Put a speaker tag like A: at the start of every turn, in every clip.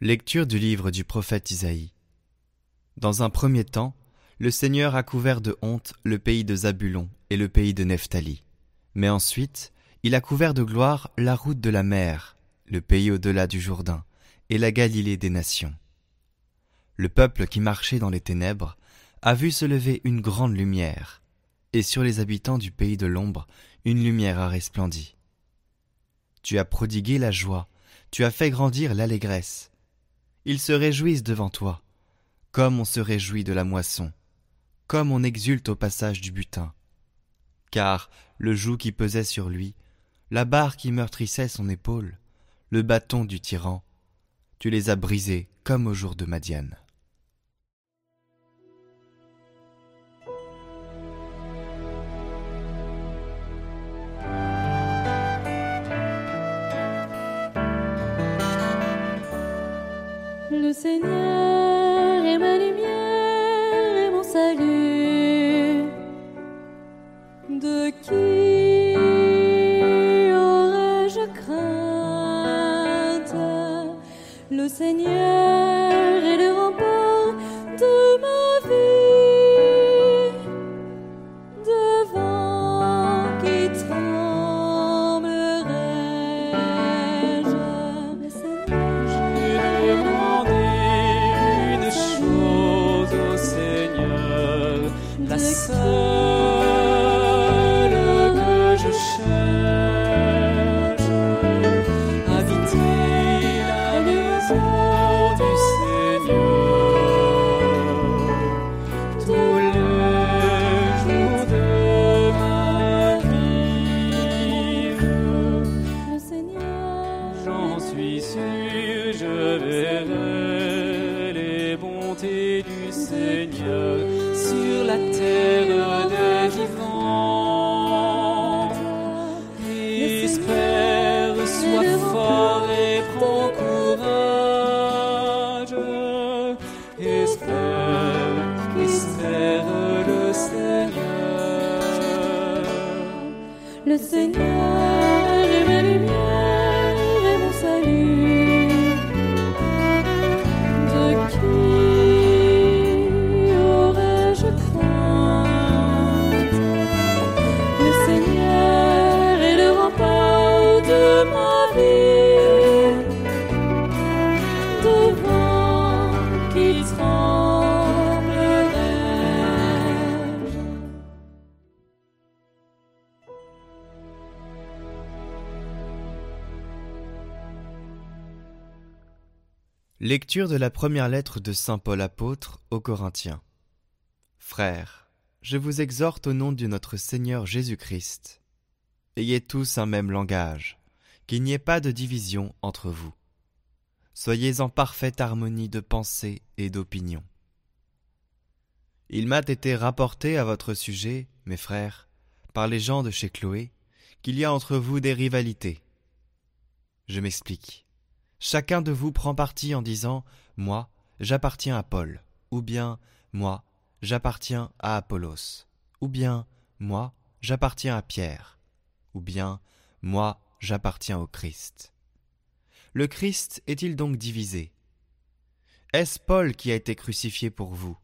A: Lecture du livre du prophète Isaïe. Dans un premier temps, le Seigneur a couvert de honte le pays de Zabulon et le pays de Nephtali. Mais ensuite, il a couvert de gloire la route de la mer, le pays au-delà du Jourdain, et la Galilée des nations. Le peuple qui marchait dans les ténèbres a vu se lever une grande lumière, et sur les habitants du pays de l'ombre, une lumière a resplendi. Tu as prodigué la joie, tu as fait grandir l'allégresse, ils se réjouissent devant toi, comme on se réjouit de la moisson, comme on exulte au passage du butin. Car le joug qui pesait sur lui, la barre qui meurtrissait son épaule, le bâton du tyran, tu les as brisés comme au jour de Madiane.
B: Le Seigneur est ma lumière et mon salut. De qui aurais-je crainte? Le Seigneur Seigneur est ma lumière et mon salut. De qui aurais-je crainte? Le Seigneur est le rempart de ma vie. Devant qui tremblerais-je
A: Lecture de la première lettre de Saint Paul apôtre aux Corinthiens. Frères, je vous exhorte au nom de notre Seigneur Jésus-Christ. Ayez tous un même langage, qu'il n'y ait pas de division entre vous. Soyez en parfaite harmonie de pensée et d'opinion. Il m'a été rapporté à votre sujet, mes frères, par les gens de chez Chloé, qu'il y a entre vous des rivalités. Je m'explique. Chacun de vous prend parti en disant Moi, j'appartiens à Paul, ou bien Moi, j'appartiens à Apollos, ou bien Moi, j'appartiens à Pierre, ou bien Moi, j'appartiens au Christ. Le Christ est-il donc divisé? Est-ce Paul qui a été crucifié pour vous?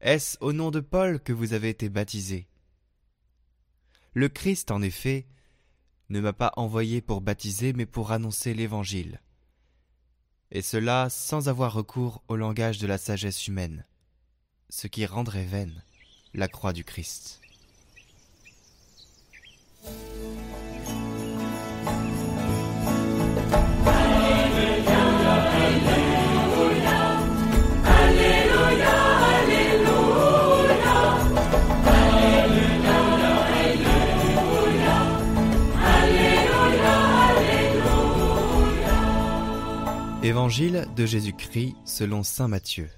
A: Est-ce au nom de Paul que vous avez été baptisé? Le Christ, en effet, ne m'a pas envoyé pour baptiser, mais pour annoncer l'Évangile et cela sans avoir recours au langage de la sagesse humaine, ce qui rendrait vaine la croix du Christ. Évangile de Jésus-Christ selon Saint Matthieu.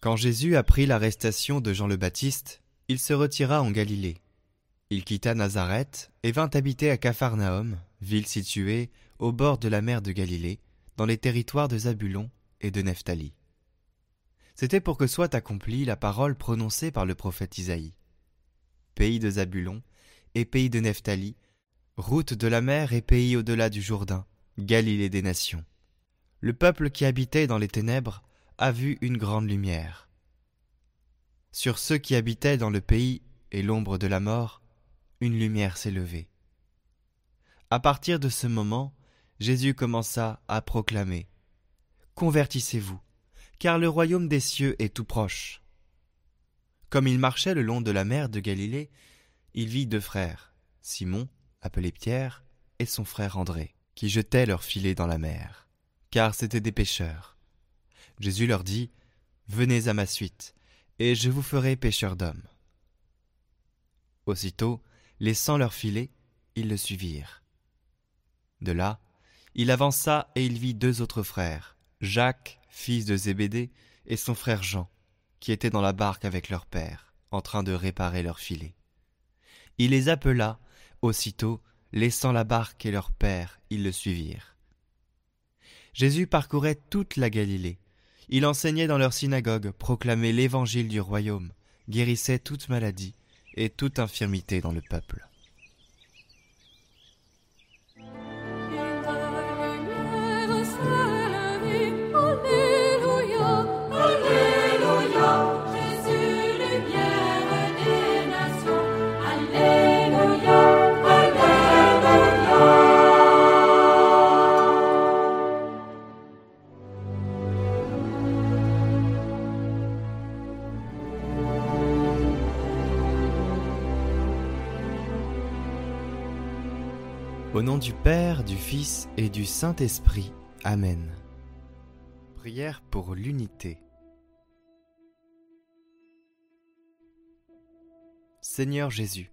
A: Quand Jésus apprit l'arrestation de Jean le Baptiste, il se retira en Galilée. Il quitta Nazareth et vint habiter à Capharnaüm, ville située au bord de la mer de Galilée, dans les territoires de Zabulon et de Nephtali. C'était pour que soit accomplie la parole prononcée par le prophète Isaïe. Pays de Zabulon et pays de Nephtali, route de la mer et pays au-delà du Jourdain, Galilée des nations. Le peuple qui habitait dans les ténèbres a vu une grande lumière. Sur ceux qui habitaient dans le pays et l'ombre de la mort, une lumière s'est levée. À partir de ce moment, Jésus commença à proclamer Convertissez-vous, car le royaume des cieux est tout proche. Comme il marchait le long de la mer de Galilée, il vit deux frères, Simon, appelé Pierre, et son frère André, qui jetaient leurs filets dans la mer, car c'étaient des pêcheurs. Jésus leur dit, Venez à ma suite, et je vous ferai pêcheurs d'hommes. Aussitôt, laissant leurs filets, ils le suivirent. De là, il avança et il vit deux autres frères, Jacques, fils de Zébédée, et son frère Jean, qui étaient dans la barque avec leur père, en train de réparer leurs filets. Il les appela, aussitôt, laissant la barque et leur père, ils le suivirent. Jésus parcourait toute la Galilée, il enseignait dans leur synagogue, proclamait l'évangile du royaume, guérissait toute maladie et toute infirmité dans le peuple. Au nom du Père, du Fils et du Saint-Esprit. Amen. Prière pour l'unité. Seigneur Jésus,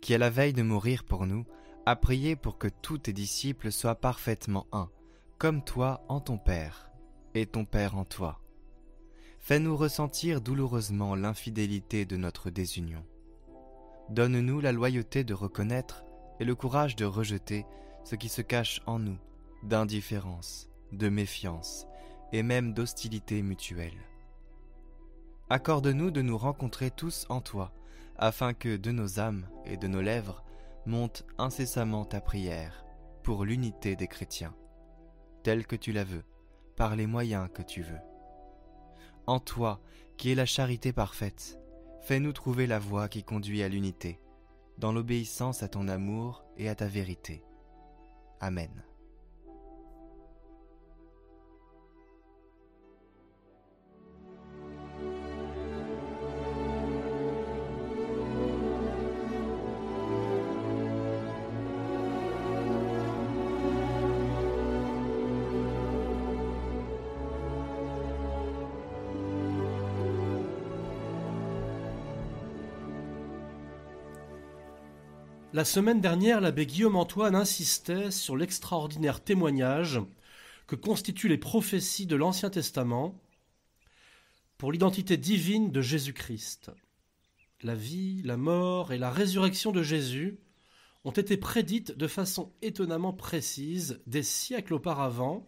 A: qui à la veille de mourir pour nous, a prié pour que tous tes disciples soient parfaitement un, comme toi en ton Père, et ton Père en toi. Fais-nous ressentir douloureusement l'infidélité de notre désunion. Donne-nous la loyauté de reconnaître et le courage de rejeter ce qui se cache en nous d'indifférence, de méfiance et même d'hostilité mutuelle. Accorde-nous de nous rencontrer tous en toi, afin que de nos âmes et de nos lèvres monte incessamment ta prière pour l'unité des chrétiens, telle que tu la veux, par les moyens que tu veux. En toi, qui est la charité parfaite, fais-nous trouver la voie qui conduit à l'unité dans l'obéissance à ton amour et à ta vérité. Amen.
C: La semaine dernière, l'abbé Guillaume Antoine insistait sur l'extraordinaire témoignage que constituent les prophéties de l'Ancien Testament pour l'identité divine de Jésus-Christ. La vie, la mort et la résurrection de Jésus ont été prédites de façon étonnamment précise des siècles auparavant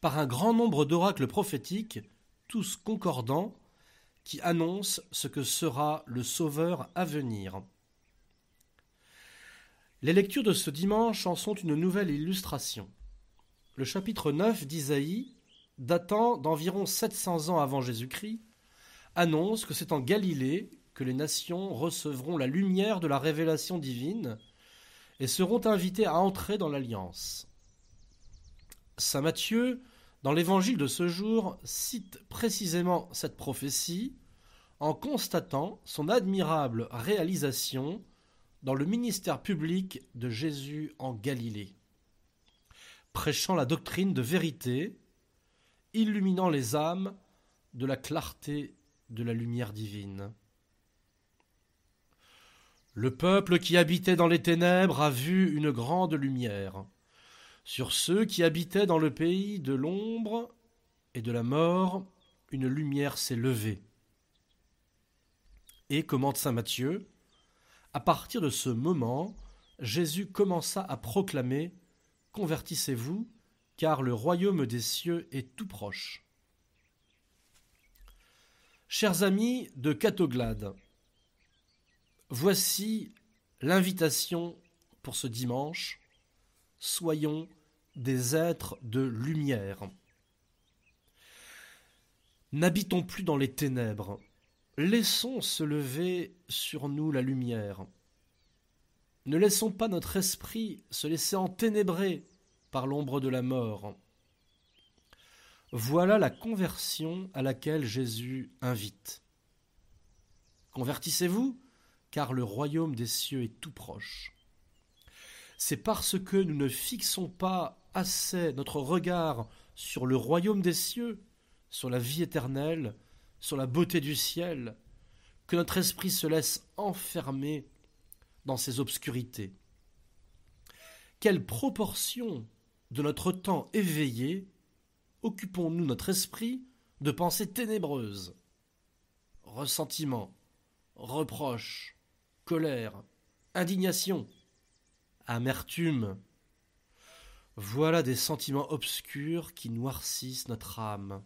C: par un grand nombre d'oracles prophétiques, tous concordants, qui annoncent ce que sera le Sauveur à venir. Les lectures de ce dimanche en sont une nouvelle illustration. Le chapitre 9 d'Isaïe, datant d'environ 700 ans avant Jésus-Christ, annonce que c'est en Galilée que les nations recevront la lumière de la révélation divine et seront invitées à entrer dans l'alliance. Saint Matthieu, dans l'évangile de ce jour, cite précisément cette prophétie en constatant son admirable réalisation dans le ministère public de Jésus en Galilée, prêchant la doctrine de vérité, illuminant les âmes de la clarté de la lumière divine. Le peuple qui habitait dans les ténèbres a vu une grande lumière. Sur ceux qui habitaient dans le pays de l'ombre et de la mort, une lumière s'est levée. Et, commente saint Matthieu, à partir de ce moment, Jésus commença à proclamer Convertissez-vous, car le royaume des cieux est tout proche. Chers amis de Catoglade, voici l'invitation pour ce dimanche. Soyons des êtres de lumière. N'habitons plus dans les ténèbres. Laissons se lever sur nous la lumière. Ne laissons pas notre esprit se laisser enténébrer par l'ombre de la mort. Voilà la conversion à laquelle Jésus invite. Convertissez-vous, car le royaume des cieux est tout proche. C'est parce que nous ne fixons pas assez notre regard sur le royaume des cieux, sur la vie éternelle, sur la beauté du ciel, que notre esprit se laisse enfermer dans ces obscurités. Quelle proportion de notre temps éveillé occupons-nous notre esprit de pensées ténébreuses? Ressentiment, reproche, colère, indignation, amertume. Voilà des sentiments obscurs qui noircissent notre âme.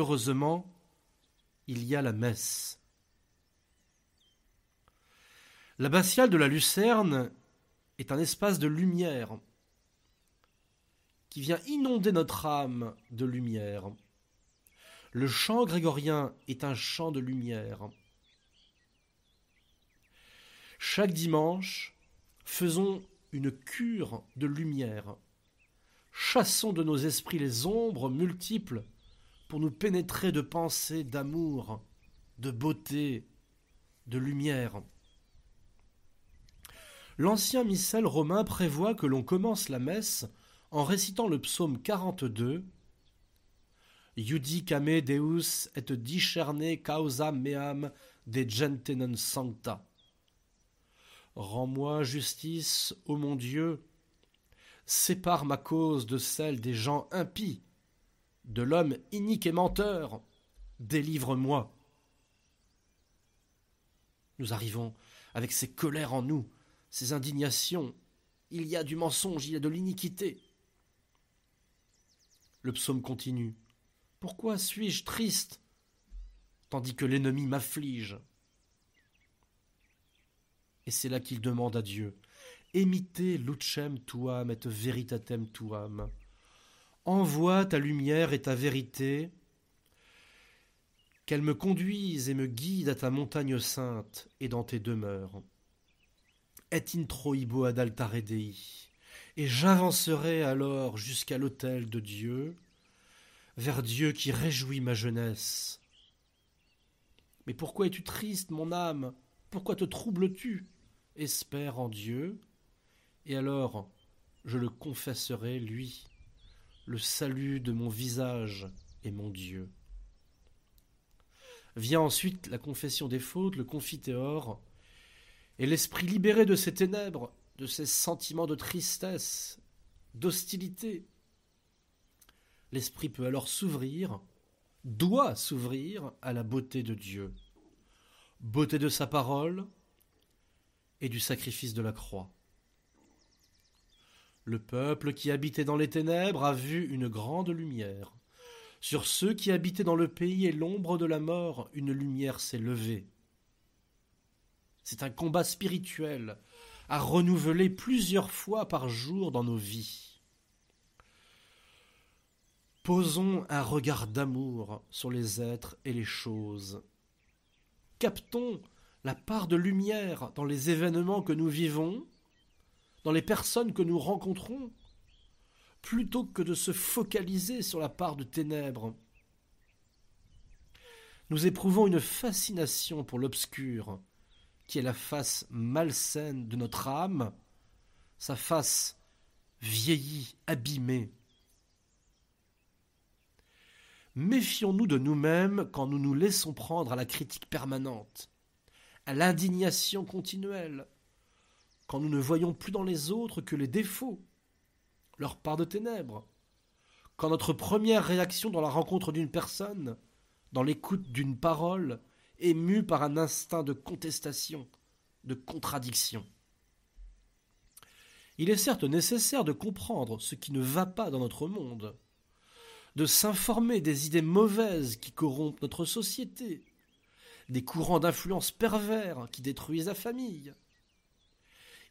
C: Heureusement, il y a la messe. L'abbatiale de la Lucerne est un espace de lumière qui vient inonder notre âme de lumière. Le chant grégorien est un chant de lumière. Chaque dimanche, faisons une cure de lumière. Chassons de nos esprits les ombres multiples pour nous pénétrer de pensées d'amour, de beauté, de lumière. L'ancien missel romain prévoit que l'on commence la messe en récitant le psaume 42 Iudicame Deus et discerne causa meam de gentenen sancta. Rends-moi justice, ô mon Dieu, sépare ma cause de celle des gens impies, de l'homme inique et menteur, délivre-moi. Nous arrivons avec ces colères en nous, ces indignations. Il y a du mensonge, il y a de l'iniquité. Le psaume continue. Pourquoi suis-je triste tandis que l'ennemi m'afflige? Et c'est là qu'il demande à Dieu Emite lucem tuam et veritatem tuam. Envoie ta lumière et ta vérité, qu'elle me conduise et me guide à ta montagne sainte et dans tes demeures. Et ad altare Dei, et j'avancerai alors jusqu'à l'autel de Dieu, vers Dieu qui réjouit ma jeunesse. Mais pourquoi es-tu triste, mon âme? Pourquoi te troubles-tu? Espère en Dieu, et alors je le confesserai, lui, le salut de mon visage et mon Dieu. Vient ensuite la confession des fautes, le confiteor, et l'esprit libéré de ces ténèbres, de ces sentiments de tristesse, d'hostilité. L'esprit peut alors s'ouvrir, doit s'ouvrir à la beauté de Dieu, beauté de sa parole et du sacrifice de la croix. Le peuple qui habitait dans les ténèbres a vu une grande lumière. Sur ceux qui habitaient dans le pays et l'ombre de la mort, une lumière s'est levée. C'est un combat spirituel à renouveler plusieurs fois par jour dans nos vies. Posons un regard d'amour sur les êtres et les choses. Captons la part de lumière dans les événements que nous vivons, dans les personnes que nous rencontrons, plutôt que de se focaliser sur la part de ténèbres. Nous éprouvons une fascination pour l'obscur, qui est la face malsaine de notre âme, sa face vieillie, abîmée. Méfions-nous de nous-mêmes quand nous nous laissons prendre à la critique permanente, à l'indignation continuelle, quand nous ne voyons plus dans les autres que les défauts, leur part de ténèbres, quand notre première réaction dans la rencontre d'une personne, dans l'écoute d'une parole, est mue par un instinct de contestation, de contradiction. Il est certes nécessaire de comprendre ce qui ne va pas dans notre monde, de s'informer des idées mauvaises qui corrompent notre société, des courants d'influence pervers qui détruisent la famille.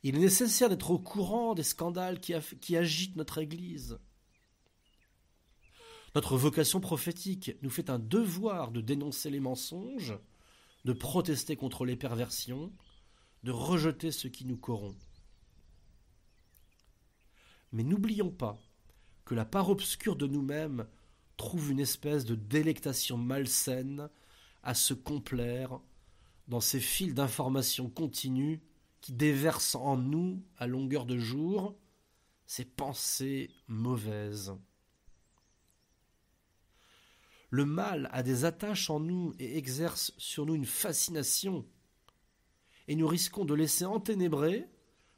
C: Il est nécessaire d'être au courant des scandales qui, agitent notre Église. Notre vocation prophétique nous fait un devoir de dénoncer les mensonges, de protester contre les perversions, de rejeter ce qui nous corrompt. Mais n'oublions pas que la part obscure de nous-mêmes trouve une espèce de délectation malsaine à se complaire dans ces fils d'informations continues qui déversent en nous à longueur de jour ces pensées mauvaises. Le mal a des attaches en nous et exerce sur nous une fascination, et nous risquons de laisser enténébrer,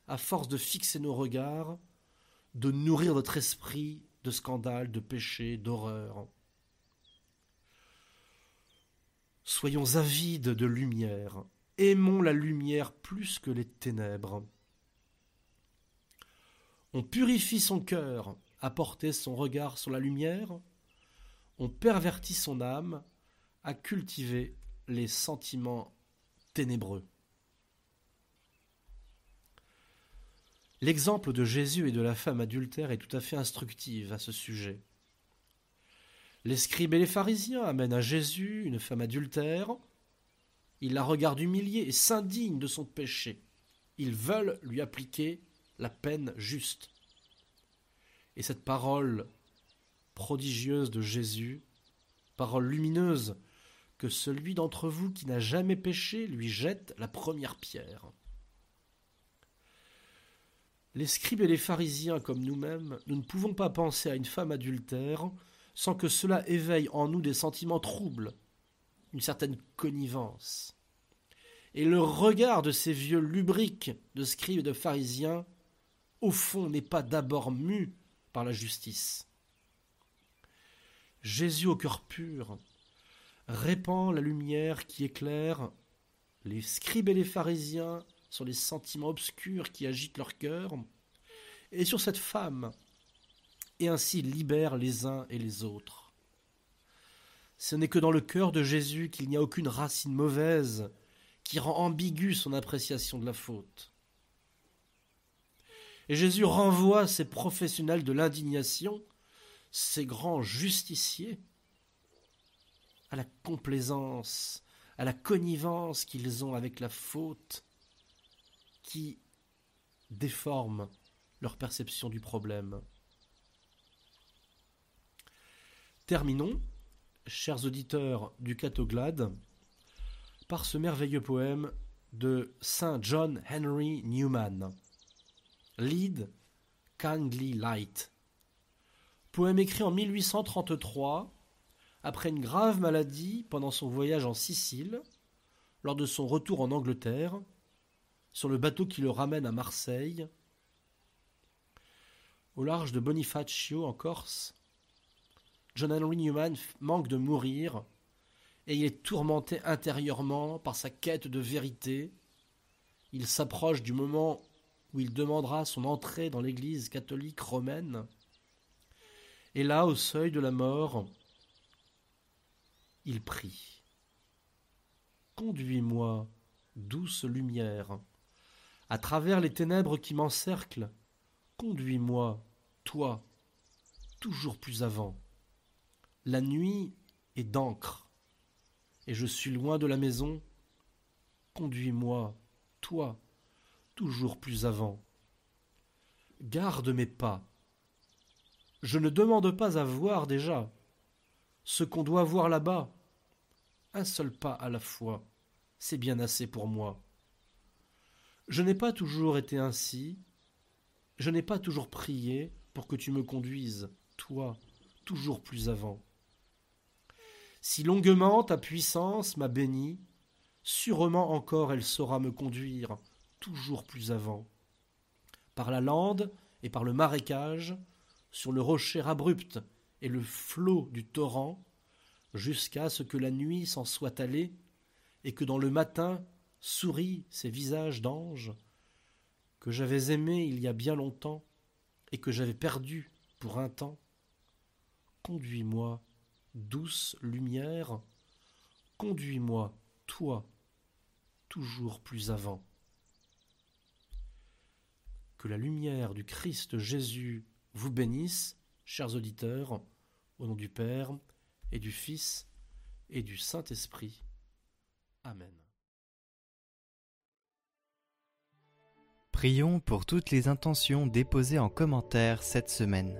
C: à force de fixer nos regards, de nourrir notre esprit de scandales, de péchés, d'horreurs. Soyons avides de lumière, aimons la lumière plus que les ténèbres. On purifie son cœur à porter son regard sur la lumière, on pervertit son âme à cultiver les sentiments ténébreux. L'exemple de Jésus et de la femme adultère est tout à fait instructif à ce sujet. Les scribes et les pharisiens amènent à Jésus une femme adultère. Ils la regardent humiliée et s'indignent de son péché. Ils veulent lui appliquer la peine juste. Et cette parole prodigieuse de Jésus, parole lumineuse, que celui d'entre vous qui n'a jamais péché lui jette la première pierre. Les scribes et les pharisiens comme nous-mêmes, nous ne pouvons pas penser à une femme adultère sans que cela éveille en nous des sentiments troubles, une certaine connivence. Et le regard de ces vieux lubriques de scribes et de pharisiens, au fond, n'est pas d'abord mu par la justice. Jésus au cœur pur répand la lumière qui éclaire les scribes et les pharisiens sur les sentiments obscurs qui agitent leur cœur, et sur cette femme, et ainsi libère les uns et les autres. Ce n'est que dans le cœur de Jésus qu'il n'y a aucune racine mauvaise qui rend ambiguë son appréciation de la faute. Et Jésus renvoie ces professionnels de l'indignation, ces grands justiciers, à la complaisance, à la connivence qu'ils ont avec la faute, qui déforment leur perception du problème. Terminons, chers auditeurs du Catoglade, par ce merveilleux poème de Saint John Henry Newman. Lead Kindly Light. Poème écrit en 1833, après une grave maladie pendant son voyage en Sicile, lors de son retour en Angleterre, sur le bateau qui le ramène à Marseille, au large de Bonifacio en Corse. John Henry Newman manque de mourir et il est tourmenté intérieurement par sa quête de vérité. Il s'approche du moment où il demandera son entrée dans l'Église catholique romaine. Et là, au seuil de la mort, il prie. Conduis-moi, douce lumière, à travers les ténèbres qui m'encerclent, conduis-moi, toi, toujours plus avant. La nuit est d'encre, et je suis loin de la maison. Conduis-moi, toi, toujours plus avant. Garde mes pas. Je ne demande pas à voir déjà ce qu'on doit voir là-bas. Un seul pas à la fois, c'est bien assez pour moi. Je n'ai pas toujours été ainsi, je n'ai pas toujours prié pour que tu me conduises, toi, toujours plus avant. Si longuement ta puissance m'a béni, sûrement encore elle saura me conduire, toujours plus avant. par la lande et par le marécage, sur le rocher abrupt et le flot du torrent, jusqu'à ce que la nuit s'en soit allée, et que dans le matin sourient ces visages d'anges, que j'avais aimés il y a bien longtemps, et que j'avais perdus pour un temps. Conduis-moi, douce lumière, conduis-moi, toi, toujours plus avant. Que la lumière du Christ Jésus vous bénisse, chers auditeurs, au nom du Père et du Fils et du Saint-Esprit. Amen.
A: Prions pour toutes les intentions déposées en commentaire cette semaine.